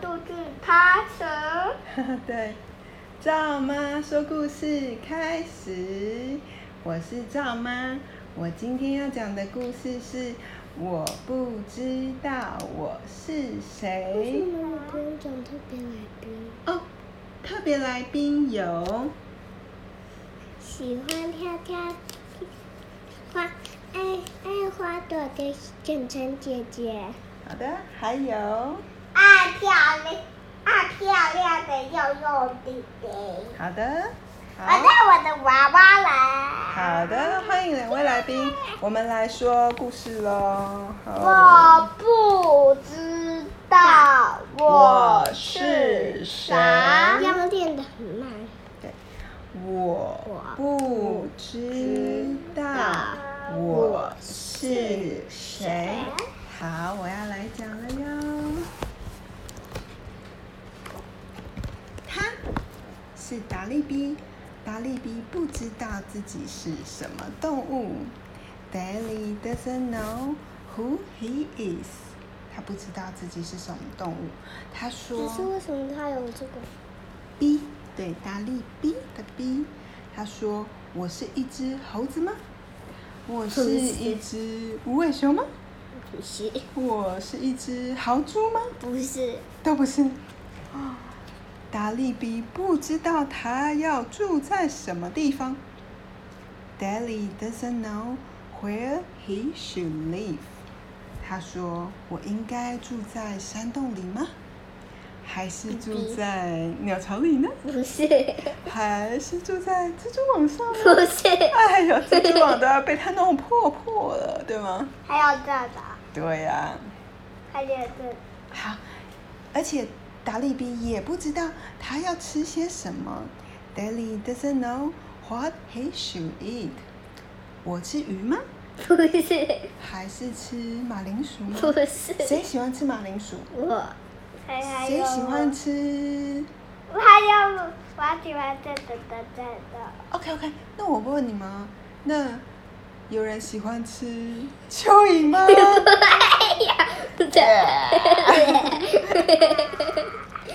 肚子爬蛇。对，赵妈说故事开始。我是赵妈，我今天要讲的故事是我不知道我是谁。为什么你不用讲特别来宾？哦，特别来宾有喜欢跳跳花、爱爱花朵的简晨姐姐。好的，还有爱漂亮、爱漂亮的幼幼弟弟。好的，我带我的娃娃来。好的，欢迎两位来宾，我们来说故事喽。我不知道我是谁。要练得很慢。对，我不知道我是谁。好，我要来讲了哟。他是达利比，达利比不知道自己是什么动物。Dally doesn't know who he is。他不知道自己是什么动物。他说。可是为什么他有这个？B，对，达利比的 B。他说：“我是一只猴子吗？我是一只无尾熊吗？”不是，我是一只豪猪吗？不是，都不是。达利比不知道他要住在什么地方。Dally doesn't know where he should live。他说：“我应该住在山洞里吗？还是住在鸟巢里呢？不是。还是住在蜘蛛网上吗？不是。哎呦，蜘蛛网都要被他弄破破了，对吗？还要这样的。对呀、啊，还有这好，而且达利比也不知道他要吃些什么。Dally doesn't know what he should eat。我吃鱼吗？不是。还是吃马铃薯吗？不是。谁喜欢吃马铃薯？我。谁喜欢吃？我还有，我喜欢这个的这个。OK OK，那我问你们，那。有人喜欢吃蚯蚓吗？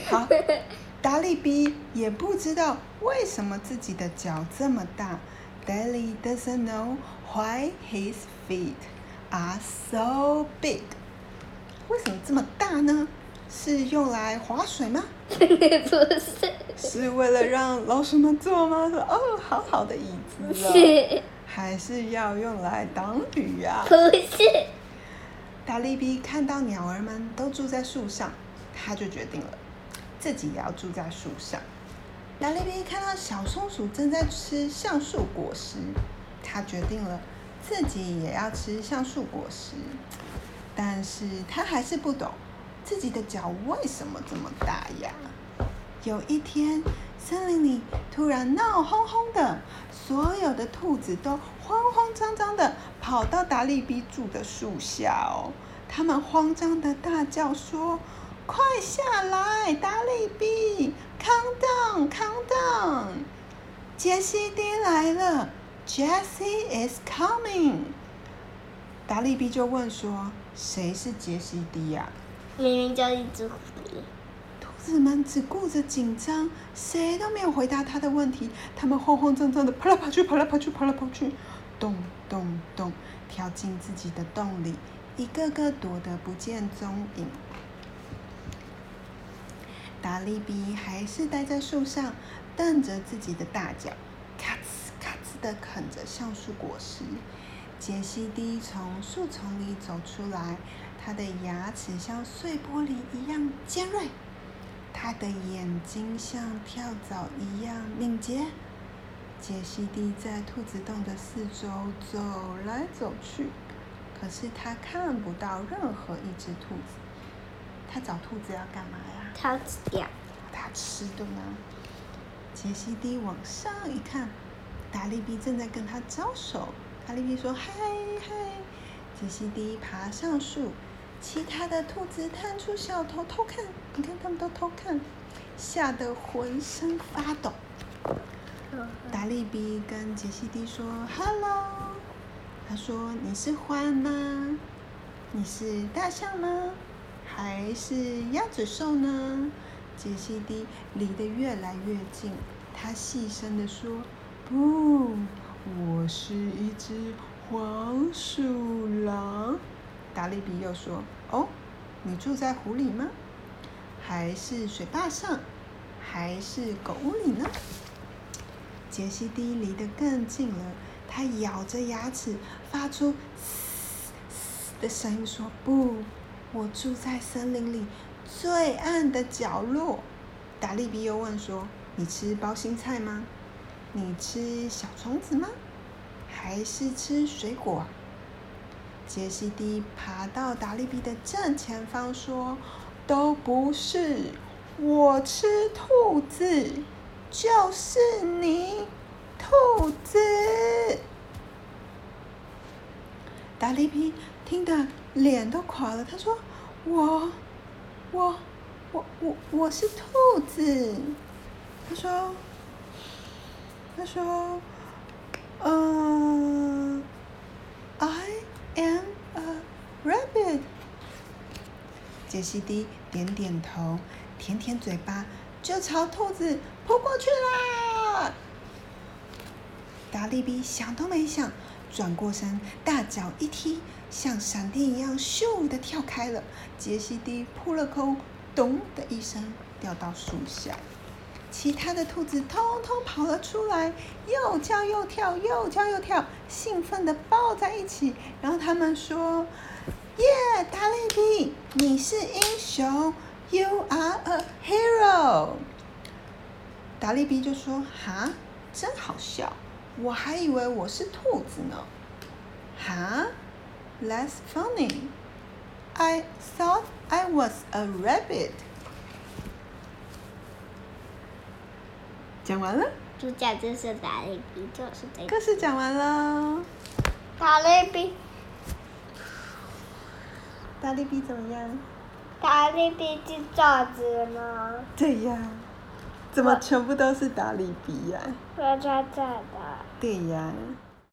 好，达利比也不知道为什么自己的脚这么大。Daddy doesn't know why his feet are so big。为什么这么大呢？是用来划水吗？不是。是为了让老鼠们坐吗？说哦，好好的椅子哦。还是要用来挡雨啊？不是。达利比看到鸟儿们都住在树上，他就决定了，自己也要住在树上。达利比看到小松鼠正在吃橡树果实，他决定了，自己也要吃橡树果实。但是他还是不懂，自己的脚为什么这么大呀？有一天。森林里突然闹哄哄的，所有的兔子都慌慌张张的跑到达利比住的树下哦。他们慌张的大叫说：“快下来，达利比！Come down, come down！杰西迪来了，Jesse is coming！” 达利比就问说：“谁是杰西迪呀？”明明就一只狐狸。兔子们只顾着紧张，谁都没有回答他的问题。他们慌慌张张的跑来跑去，跑来跑去，跑来跑去，咚咚咚，跳进自己的洞里，一个个躲得不见踪影。达利比还是待在树上，瞪着自己的大脚，咔哧咔哧的啃着橡树果实。杰西蒂从树丛里走出来，他的牙齿像碎玻璃一样尖锐。他的眼睛像跳蚤一样敏捷。杰西蒂在兔子洞的四周走来走去，可是他看不到任何一只兔子。他找兔子要干嘛呀？他吃掉。他吃的吗？杰西蒂往上一看，达利比正在跟他招手。达利比说：“嗨嗨！”杰西蒂爬上树。其他的兔子探出小头偷看，你看他们都偷看，吓得浑身发抖。达利比跟杰西蒂说：“Hello。”他说：“你是獾吗？你是大象吗？还是鸭嘴兽呢？杰西蒂离得越来越近，他细声地说：“不，我是一只黄鼠狼。”达利比又说：“哦，你住在湖里吗？还是水坝上？还是狗屋里呢？”杰西蒂离得更近了，他咬着牙齿，发出嘶嘶的声音说：“不。”我住在森林里最暗的角落。达利比又问说：“你吃包心菜吗？你吃小虫子吗？还是吃水果？”杰西蒂爬到达利比的正前方说：“都不是，我吃兔子，就是你，兔子。”达利比听得脸都垮了，他说：“我，我，我，我，我是兔子。”他说：“他说，嗯、，I am a rabbit。”杰西蒂点点头，舔舔嘴巴，就朝兔子扑过去啦。达利比想都没想。转过身，大脚一踢，像闪电一样咻的跳开了。杰西蒂扑了空，咚的一声掉到树下。其他的兔子通通跑了出来，又叫又跳，又叫又跳，兴奋的抱在一起。然后他们说：“耶，达利比，你是英雄，You are a hero。”达利比就说：“哈，真好笑。”我还以为我是兔子呢，哈，That's funny. I thought I was a rabbit. 讲完了。主角就是达利比，就是这个。故事讲完了。达利比。达利比怎么样？达利比是爪子吗？对呀。怎么全部都是达利比呀？我在这的。对呀。